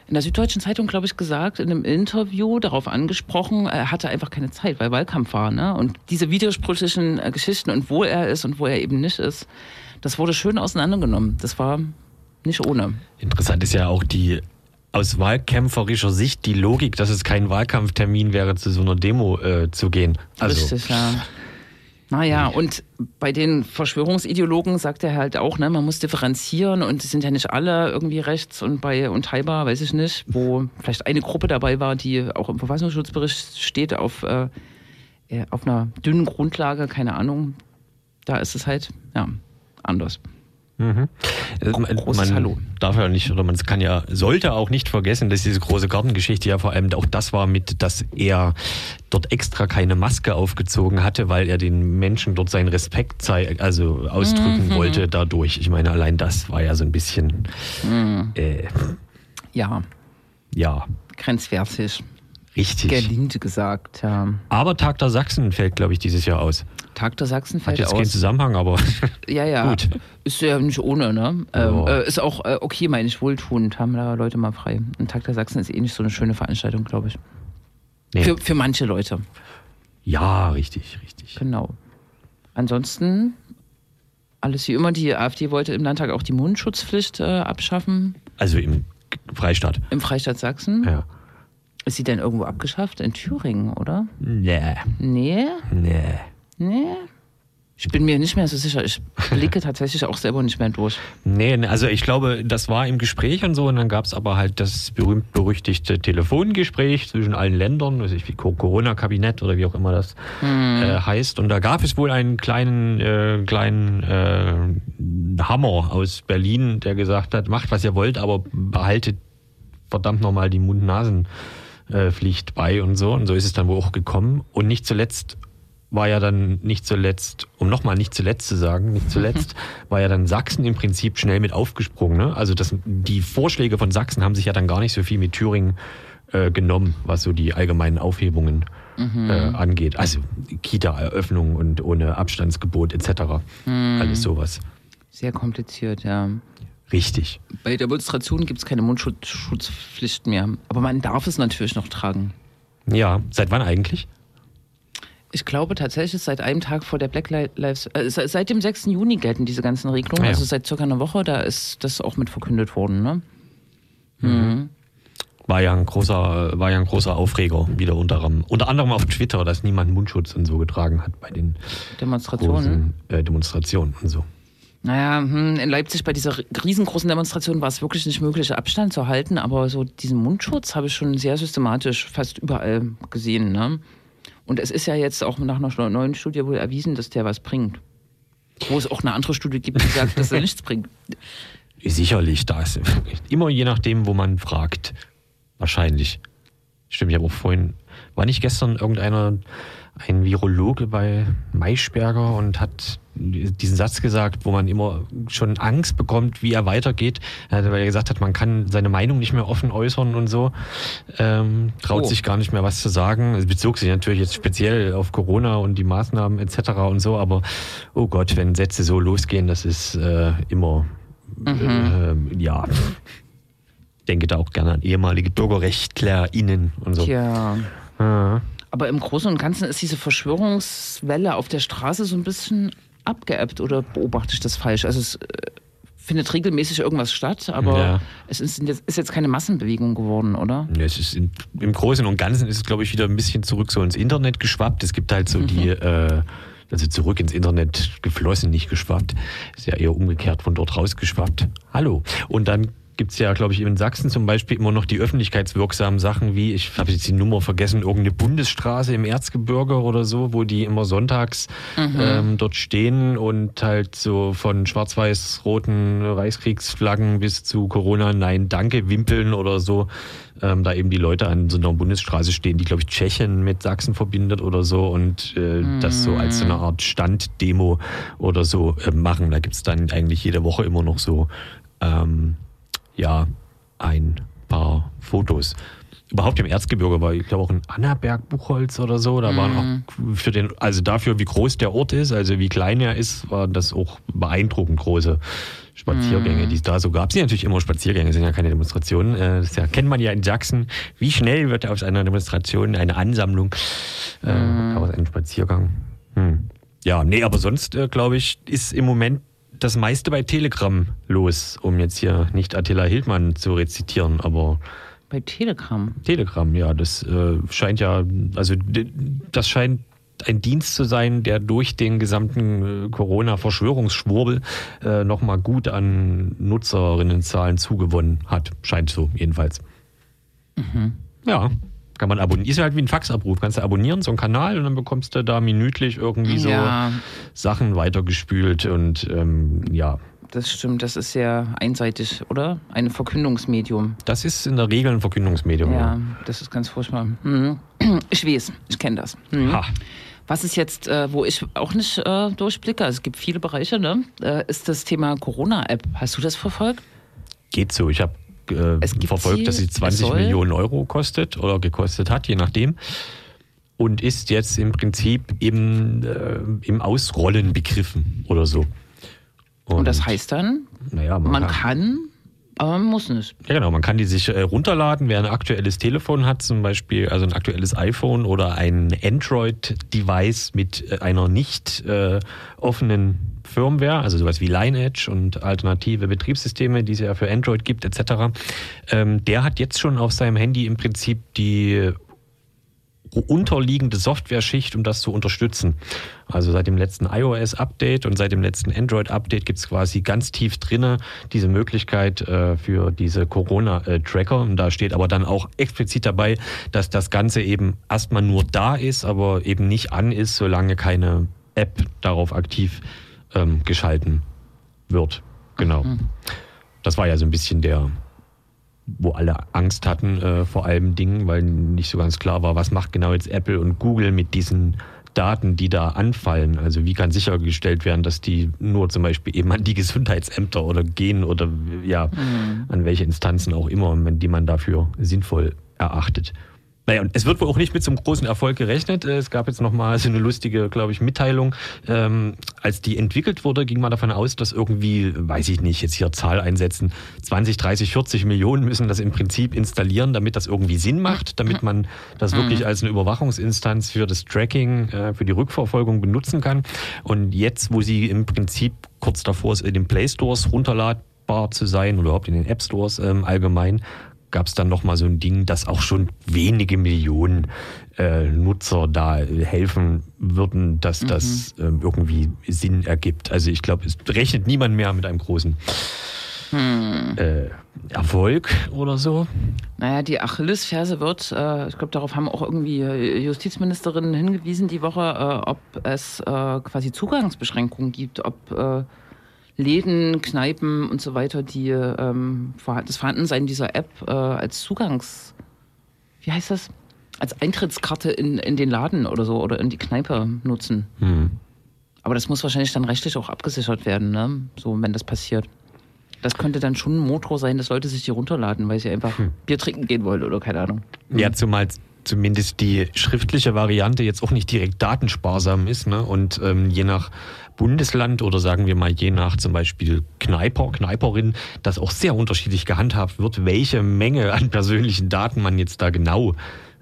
in der Süddeutschen Zeitung, glaube ich, gesagt, in einem Interview darauf angesprochen, er hatte einfach keine Zeit, weil Wahlkampf war. Ne? Und diese widersprüchlichen äh, Geschichten und wo er ist und wo er eben nicht ist, das wurde schön auseinandergenommen. Das war nicht ohne. Interessant ist ja auch die aus wahlkämpferischer Sicht die Logik, dass es kein Wahlkampftermin wäre, zu so einer Demo äh, zu gehen. Also, Richtig, ja. Naja, und bei den Verschwörungsideologen sagt er halt auch, ne, man muss differenzieren und es sind ja nicht alle irgendwie rechts und bei Unteilbar, weiß ich nicht, wo vielleicht eine Gruppe dabei war, die auch im Verfassungsschutzbericht steht auf, äh, äh, auf einer dünnen Grundlage, keine Ahnung. Da ist es halt, ja, anders. Mhm. Äh, Man, Hallo. darf ja nicht, oder man kann ja, sollte auch nicht vergessen, dass diese große Gartengeschichte ja vor allem auch das war mit, dass er dort extra keine Maske aufgezogen hatte, weil er den Menschen dort seinen Respekt zei also ausdrücken Mhm. wollte dadurch. Ich meine, allein das war ja so ein bisschen, Mhm. äh, Ja, ja, grenzwertig. richtig. Gelinde gesagt, ja. Aber Tag der Sachsen fällt, glaube ich, dieses Jahr aus. Tag der Sachsen Hat fällt jetzt keinen aus. Zusammenhang, aber Ja, ja. Gut. Ist ja nicht ohne, ne? Ähm, äh, ist auch äh, okay, meine ich, wohltuend. Haben da Leute mal frei. Ein Tag der Sachsen ist eh nicht so eine schöne Veranstaltung, glaube ich. nee. Für, für manche Leute. ja, richtig, richtig. Genau. Ansonsten alles wie immer. Die AfD wollte im Landtag auch die Mundschutzpflicht äh, abschaffen. Also im Freistaat. Im Freistaat Sachsen. Ja. Ist sie denn irgendwo abgeschafft? In Thüringen, oder? Nee, Nee? nee. Nee? Ich bin mir nicht mehr so sicher. Ich blicke tatsächlich auch selber nicht mehr durch. Nee, ne, also ich glaube, das war im Gespräch und so und dann gab es aber halt das berühmt-berüchtigte Telefongespräch zwischen allen Ländern, weiß ich, wie Co- Corona-Kabinett oder wie auch immer das äh, heißt. Und da gab es wohl einen kleinen, äh, kleinen äh, Hammer aus Berlin, der gesagt hat, macht was ihr wollt, aber behaltet verdammt nochmal die Mund-Nasen-Pflicht bei und so. Und so ist es dann wohl auch gekommen. Und nicht zuletzt war ja dann nicht zuletzt, um nochmal nicht zuletzt zu sagen, nicht zuletzt, war ja dann Sachsen im Prinzip schnell mit aufgesprungen. Ne? Also das, die Vorschläge von Sachsen haben sich ja dann gar nicht so viel mit Thüringen äh, genommen, was so die allgemeinen Aufhebungen äh, angeht. Also Kita-Eröffnung und ohne Abstandsgebot etc. Alles sowas. Sehr kompliziert, ja. Richtig. Bei Demonstrationen gibt es keine Mundschutzpflicht mehr. Aber man darf es natürlich noch tragen. Ja, seit wann eigentlich? Ich glaube tatsächlich seit einem Tag vor der Black Lives, äh, se- seit dem 6. Juni gelten diese ganzen Regelungen. Ja. Also seit circa einer Woche, da ist das auch mit verkündet worden. Ne? War ja ein großer, war ja ein großer Aufreger wieder unter, unter anderem auf Twitter, dass niemand Mundschutz und so getragen hat bei den Demonstrationen. großen äh, Demonstrationen und so. Naja, hm, in Leipzig bei dieser riesengroßen Demonstration war es wirklich nicht möglich, Abstand zu halten, aber so diesen Mundschutz habe ich schon sehr systematisch fast überall gesehen. Ne? Und es ist ja jetzt auch nach einer neuen Studie wohl erwiesen, dass der was bringt. Wo es auch eine andere Studie gibt, die sagt, dass er nichts bringt. Sicherlich, da ist immer je nachdem, wo man fragt. Wahrscheinlich. Stimmt, ich habe auch vorhin war nicht gestern irgendeiner, ein Virologe bei Maischberger und hat diesen Satz gesagt, wo man immer schon Angst bekommt, wie er weitergeht, weil er gesagt hat, man kann seine Meinung nicht mehr offen äußern und so, ähm, traut oh. sich gar nicht mehr was zu sagen. Es bezog sich natürlich jetzt speziell auf Corona und die Maßnahmen etc. und so, aber oh Gott, wenn Sätze so losgehen, das ist äh, immer mhm. äh, ja denke da auch gerne an ehemalige BürgerrechtlerInnen und so. Ja. ja. Aber im Großen und Ganzen ist diese Verschwörungswelle auf der Straße so ein bisschen abgeebbt oder beobachte ich das falsch? Also es äh, findet regelmäßig irgendwas statt, aber ja. es ist jetzt, ist jetzt, keine Massenbewegung geworden, oder? Ja, es ist in, Im Großen und Ganzen ist es, glaube ich, wieder ein bisschen zurück so ins Internet geschwappt. Es gibt halt so mhm. die, äh, also zurück ins Internet geflossen, nicht geschwappt. Ist ja eher umgekehrt von dort rausgeschwappt. Hallo. Und dann gibt es ja, glaube ich, in Sachsen zum Beispiel immer noch die öffentlichkeitswirksamen Sachen wie, ich habe jetzt die Nummer vergessen, irgendeine Bundesstraße im Erzgebirge oder so, wo die immer sonntags mhm. ähm, dort stehen und halt so von schwarz-weiß-roten Reichskriegsflaggen bis zu Corona Nein Danke Wimpeln oder so, ähm, da eben die Leute an so einer Bundesstraße stehen, die, glaube ich, Tschechien mit Sachsen verbindet oder so und äh, mhm. das so als so eine Art Standdemo oder so äh, machen. Da gibt es dann eigentlich jede Woche immer noch so ähm, ja ein paar Fotos. Überhaupt im Erzgebirge war, ich glaube, auch ein Annaberg Buchholz oder so. Da waren mhm. auch für den, also dafür, wie groß der Ort ist, also wie klein er ist, waren das auch beeindruckend große Spaziergänge, mm. die es da so gab. Es sind natürlich immer Spaziergänge, sind ja keine Demonstrationen. Äh, das ja, kennt man ja in Sachsen. Wie schnell wird aus einer Demonstration eine Ansammlung, mm. äh, mhm. aus einem Spaziergang? Hm. Ja, nee, aber sonst, äh, glaube ich, ist im Moment das meiste bei Telegram los, um jetzt hier nicht Attila Hildmann zu rezitieren, aber. Bei Telegram? Telegram, ja, das äh, scheint ja, also das scheint ein Dienst zu sein, der durch den gesamten äh, Corona-Verschwörungsschwurbel äh, nochmal gut an Nutzerinnenzahlen zugewonnen hat. Scheint so, jedenfalls. Mhm. Ja. Kann man abonnieren. Ist halt wie ein Faxabruf. Kannst du abonnieren, so einen Kanal, und dann bekommst du da minütlich irgendwie so ja. Sachen weitergespült und ähm, ja. Das stimmt, das ist sehr einseitig, oder? Ein Verkündungsmedium. Das ist in der Regel ein Verkündungsmedium. Ja, ja. das ist ganz furchtbar. Mhm. Ich weiß, ich kenne das. Mhm. Ha. Was ist jetzt, äh, wo ich auch nicht äh, durchblicke, also es gibt viele Bereiche, ne? Äh, ist das Thema Corona-App. Hast du das verfolgt? Geht so. Ich habe äh, verfolgt, sie, dass sie 20 Millionen Euro kostet oder gekostet hat, je nachdem. Und ist jetzt im Prinzip im, äh, im Ausrollen begriffen oder so. Und, Und das heißt dann, naja, man, man kann, kann aber man muss nicht. Ja, genau. Man kann die sich äh, runterladen, wer ein aktuelles Telefon hat, zum Beispiel, also ein aktuelles iPhone oder ein Android-Device mit äh, einer nicht äh, offenen Firmware, also sowas wie Lineage und alternative Betriebssysteme, die es ja für Android gibt, etc. Ähm, der hat jetzt schon auf seinem Handy im Prinzip die unterliegende Software-Schicht, um das zu unterstützen. Also seit dem letzten iOS-Update und seit dem letzten Android-Update gibt es quasi ganz tief drinne diese Möglichkeit äh, für diese Corona-Tracker. Und da steht aber dann auch explizit dabei, dass das Ganze eben erstmal nur da ist, aber eben nicht an ist, solange keine App darauf aktiv ähm, geschalten wird. Genau. Mhm. Das war ja so ein bisschen der wo alle Angst hatten äh, vor allem Dingen, weil nicht so ganz klar war, was macht genau jetzt Apple und Google mit diesen Daten, die da anfallen. Also wie kann sichergestellt werden, dass die nur zum Beispiel eben an die Gesundheitsämter oder gehen oder ja, mhm. an welche Instanzen auch immer, die man dafür sinnvoll erachtet. Naja, und es wird wohl auch nicht mit so einem großen Erfolg gerechnet. Äh, es gab jetzt nochmal so eine lustige, glaube ich, Mitteilung. Ähm, als die entwickelt wurde, ging man davon aus, dass irgendwie, weiß ich nicht, jetzt hier Zahl einsetzen, 20, 30, 40 Millionen müssen das im Prinzip installieren, damit das irgendwie Sinn macht, damit man das mhm. wirklich als eine Überwachungsinstanz für das Tracking, äh, für die Rückverfolgung benutzen kann. Und jetzt, wo sie im Prinzip kurz davor ist, in den Play Stores runterladbar zu sein oder überhaupt in den App Stores ähm, allgemein, gab es dann nochmal so ein Ding, dass auch schon wenige Millionen äh, Nutzer da helfen würden, dass mhm. das äh, irgendwie Sinn ergibt. Also ich glaube, es rechnet niemand mehr mit einem großen hm. äh, Erfolg oder so. Naja, die Achillesferse wird, äh, ich glaube, darauf haben auch irgendwie Justizministerinnen hingewiesen die Woche, äh, ob es äh, quasi Zugangsbeschränkungen gibt, ob Läden, Kneipen und so weiter, die ähm, das Vorhandensein dieser App äh, als Zugangs, wie heißt das? als Eintrittskarte in, in den Laden oder so oder in die Kneipe nutzen. Hm. Aber das muss wahrscheinlich dann rechtlich auch abgesichert werden, ne? So, wenn das passiert. Das könnte dann schon ein Motor sein, dass Leute sich die runterladen, weil sie einfach Hm. Bier trinken gehen wollen oder keine Ahnung. Ja, zumal zumindest die schriftliche Variante jetzt auch nicht direkt datensparsam ist. Ne? Und ähm, je nach Bundesland oder sagen wir mal je nach zum Beispiel Kneiper, Kneiperin, das auch sehr unterschiedlich gehandhabt wird, welche Menge an persönlichen Daten man jetzt da genau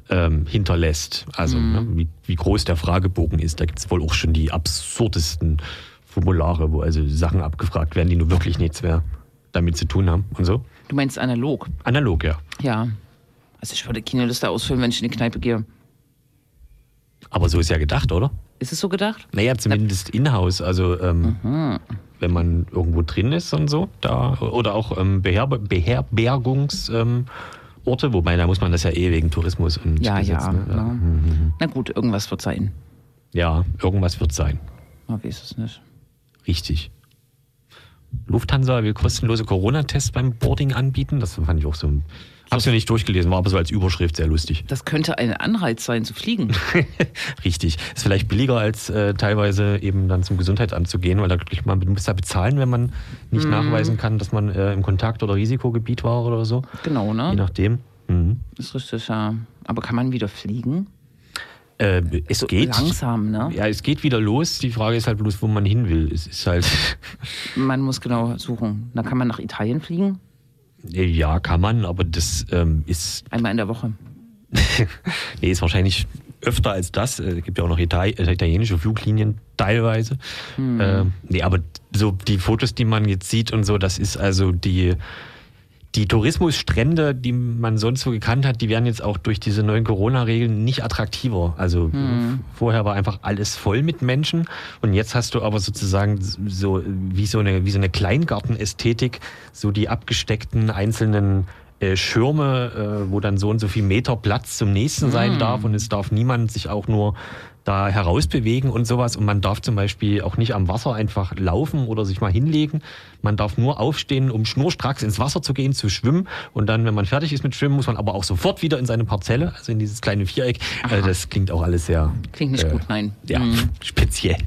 ähm, hinterlässt. Also ne, wie, wie groß der Fragebogen ist. Da gibt es wohl auch schon die absurdesten Formulare, wo also Sachen abgefragt werden, die nur wirklich nichts mehr damit zu tun haben und so. Du meinst analog? Analog, ja. Ja. Also ich würde keine Liste ausfüllen, wenn ich in die Kneipe gehe. Aber so ist ja gedacht, oder? Ist es so gedacht? Naja, zumindest in-house. Also ähm, wenn man irgendwo drin ist und so, da oder auch ähm, Beherber Beherbergungsorte, ähm, wobei da muss man das ja eh wegen Tourismus und Ja, Gesetz, ja. ne? ja. Mhm. Na gut, irgendwas wird sein. ja, irgendwas wird sein. Man weiß es nicht. Richtig. Lufthansa will kostenlose Corona-Tests beim Boarding anbieten. Das fand ich auch so. ein- Hab's ja nicht durchgelesen, war aber so als Überschrift sehr lustig. Das könnte ein Anreiz sein, zu fliegen. Richtig. Ist vielleicht billiger als äh, teilweise eben dann zum Gesundheitsamt zu gehen, weil da kriegt man, muss da bezahlen, wenn man nicht nachweisen kann, dass man äh, im Kontakt- oder Risikogebiet war oder so. genau, Je ne? nachdem. Mhm. Ist richtig, ja. Aber kann man wieder fliegen? Äh, es So geht. langsam, ne? Ja, es geht wieder los. Die Frage ist halt bloß, wo man hin will. Es ist halt, Man muss genau suchen. Da kann man nach Italien fliegen, äh, ja, kann man, aber das ähm, ist, einmal in der Woche. nee, ist wahrscheinlich öfter als das. Es gibt ja auch noch Ital äh, italienische Fluglinien teilweise. Ähm, nee, aber so die Fotos, die man jetzt sieht und so, das ist also die, die Tourismusstrände, die man sonst so gekannt hat, die werden jetzt auch durch diese neuen Corona-Regeln nicht attraktiver. Also vorher war einfach alles voll mit Menschen. Und jetzt hast du aber sozusagen so wie so eine, wie so eine Kleingartenästhetik, so die abgesteckten einzelnen äh, Schirme, äh, wo dann so und so viel Meter Platz zum nächsten sein darf. Und es darf niemand sich auch nur da herausbewegen und sowas. Und man darf zum Beispiel auch nicht am Wasser einfach laufen oder sich mal hinlegen. Man darf nur aufstehen, um schnurstracks ins Wasser zu gehen, zu schwimmen. Und dann, wenn man fertig ist mit Schwimmen, muss man aber auch sofort wieder in seine Parzelle, also in dieses kleine Viereck. Also das klingt auch alles sehr Klingt nicht äh, gut, nein. ja, Mhm. speziell.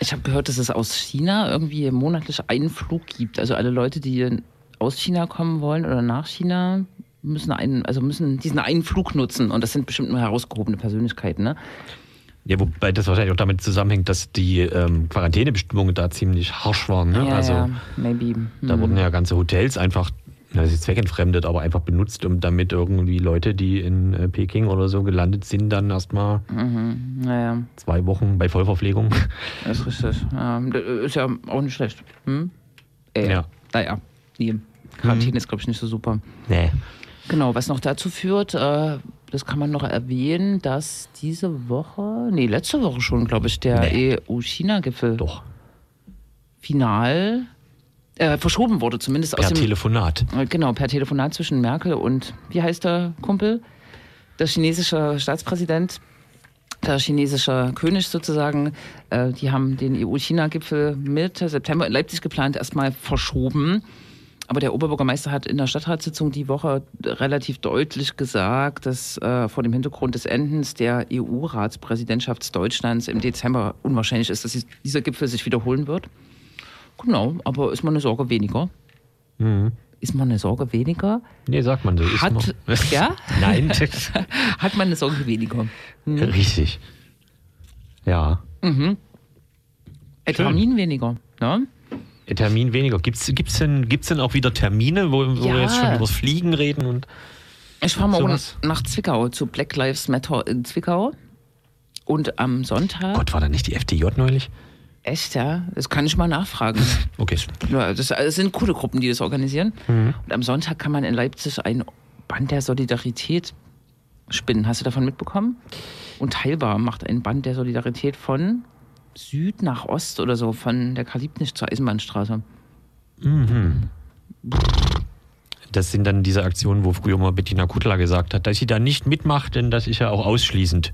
Ich habe gehört, dass es aus China irgendwie monatlich einen Flug gibt. Also alle Leute, die aus China kommen wollen oder nach China, müssen einen, also müssen diesen einen Flug nutzen. Und das sind bestimmt nur herausgehobene Persönlichkeiten, ne? Ja, wobei das wahrscheinlich auch damit zusammenhängt, dass die ähm, Quarantänebestimmungen da ziemlich harsch waren. Ne? Ja, also ja, maybe. da Hm. wurden ja ganze Hotels einfach, das ist zweckentfremdet, aber einfach benutzt, um damit irgendwie Leute, die in äh, Peking oder so gelandet sind, dann erstmal Mhm. Naja, zwei Wochen bei Vollverpflegung. ist richtig. Ja, das ist ja auch nicht schlecht. Hm? Äh, Ja. Naja, die Quarantäne ist, glaube ich, nicht so super. Nee. Genau, was noch dazu führt, äh, das kann man noch erwähnen, dass diese Woche, nee, letzte Woche schon, glaube ich, der Nee. EU-China-Gipfel Doch. final äh, verschoben wurde, zumindest aus Per dem Telefonat. äh, genau per Telefonat zwischen Merkel und wie heißt der Kumpel, der chinesische Staatspräsident, der chinesische König sozusagen. Äh, die haben den EU-China-Gipfel Mitte September in Leipzig geplant erstmal verschoben. Aber der Oberbürgermeister hat in der Stadtratssitzung die Woche relativ deutlich gesagt, dass äh, vor dem Hintergrund des Endens der EU-Ratspräsidentschaft Deutschlands im Dezember unwahrscheinlich ist, dass dieser Gipfel sich wiederholen wird. Genau, aber ist mal eine Sorge weniger. Mhm. Ist mal eine Sorge weniger? Nee, sagt man so. Hat- noch. ja? Nein. Hat man eine Sorge weniger? Richtig. Ja. Ein Schön. Termin weniger. Ne? Termin weniger. Gibt's, gibt's, denn, gibt's denn auch wieder Termine, wo, wo Ja. wir jetzt schon übers Fliegen reden? Und Ich fahre morgen Sowas? nach Zwickau zu Black Lives Matter in Zwickau. Und am Sonntag. Gott, war da nicht die FDJ neulich? Echt, ja? Das kann ich mal nachfragen. Okay. Ja, das, das sind coole Gruppen, die das organisieren. Und am Sonntag kann man in Leipzig ein Band der Solidarität spinnen. Hast du davon mitbekommen? Und Teilbar macht ein Band der Solidarität von Süd nach Ost oder so, von der Karl-Liebknecht zur Eisenbahnstraße. Das sind dann diese Aktionen, wo früher mal Bettina Kuttler gesagt hat, dass sie da nicht mitmacht, denn das ist ja auch ausschließend.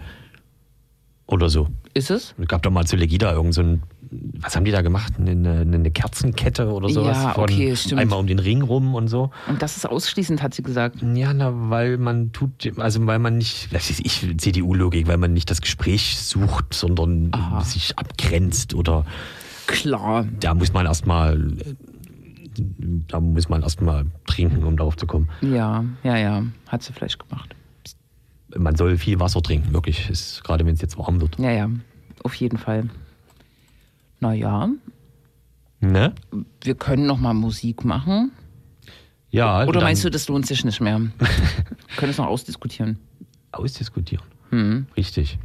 Oder so. Ist es? Es gab doch mal zu Legida irgend so ein, was haben die da gemacht? Eine, eine Kerzenkette oder sowas? Ja, von okay, stimmt. Einmal um den Ring rum und so. Und das ist ausschließend, hat sie gesagt. Ja, na, weil man tut, also weil man nicht, das ist ich, CDU-Logik, weil man nicht das Gespräch sucht, sondern Aha. sich abgrenzt oder Klar. da muss man erstmal, da muss man erstmal trinken, um darauf zu kommen. Ja, ja, ja. Hat sie vielleicht gemacht. Man soll viel Wasser trinken, wirklich, ist, gerade wenn es jetzt warm wird. Ja, ja. Auf jeden Fall. Naja, Ne? wir können noch mal Musik machen. Ja. Oder dann meinst du, das lohnt sich nicht mehr? wir können es noch ausdiskutieren. Ausdiskutieren. Hm. Richtig.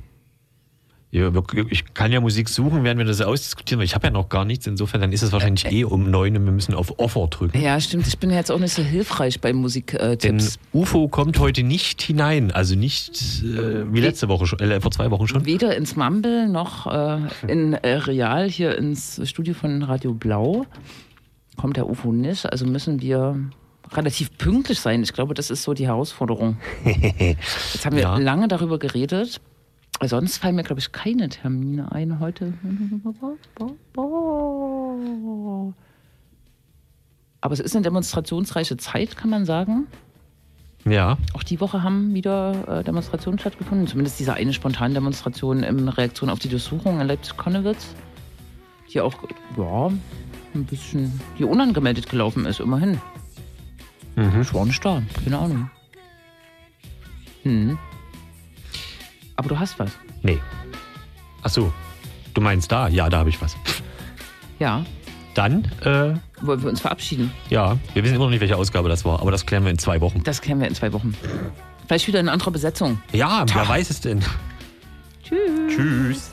Ich kann ja Musik suchen, werden wir das ausdiskutieren, weil ich habe ja noch gar nichts. Insofern dann ist es wahrscheinlich eh um neun und wir müssen auf Offer drücken. Ja, stimmt. Ich bin ja jetzt auch nicht so hilfreich bei Denn Musiktipps. UFO kommt heute nicht hinein, also nicht äh, wie letzte Woche schon, äh, vor zwei Wochen schon. Weder ins Mumble noch äh, in äh, Real hier ins Studio von Radio Blau kommt der UFO nicht. Also müssen wir relativ pünktlich sein. Ich glaube, das ist so die Herausforderung. Jetzt haben wir Ja. lange darüber geredet. Sonst fallen mir, glaube ich, keine Termine ein heute. Aber es ist eine demonstrationsreiche Zeit, kann man sagen. Ja, Auch die Woche haben wieder äh, Demonstrationen stattgefunden. Zumindest diese eine spontane Demonstration in Reaktion auf die Durchsuchung in Leipzig-Konnewitz. Die auch, ja, ein bisschen, die unangemeldet gelaufen ist, immerhin. Mhm. Ich war nicht da, keine Ahnung. Hm. Aber du hast was. nee. Ach so, du meinst da? Ja, da habe ich was. Ja. Dann, äh, Wollen wir uns verabschieden? ja, wir wissen immer noch nicht, welche Ausgabe das war, aber das klären wir in zwei Wochen. Das kennen wir in zwei Wochen. Vielleicht wieder in anderer Besetzung. Ja, wer weiß es denn? Tschüss. Tschüss.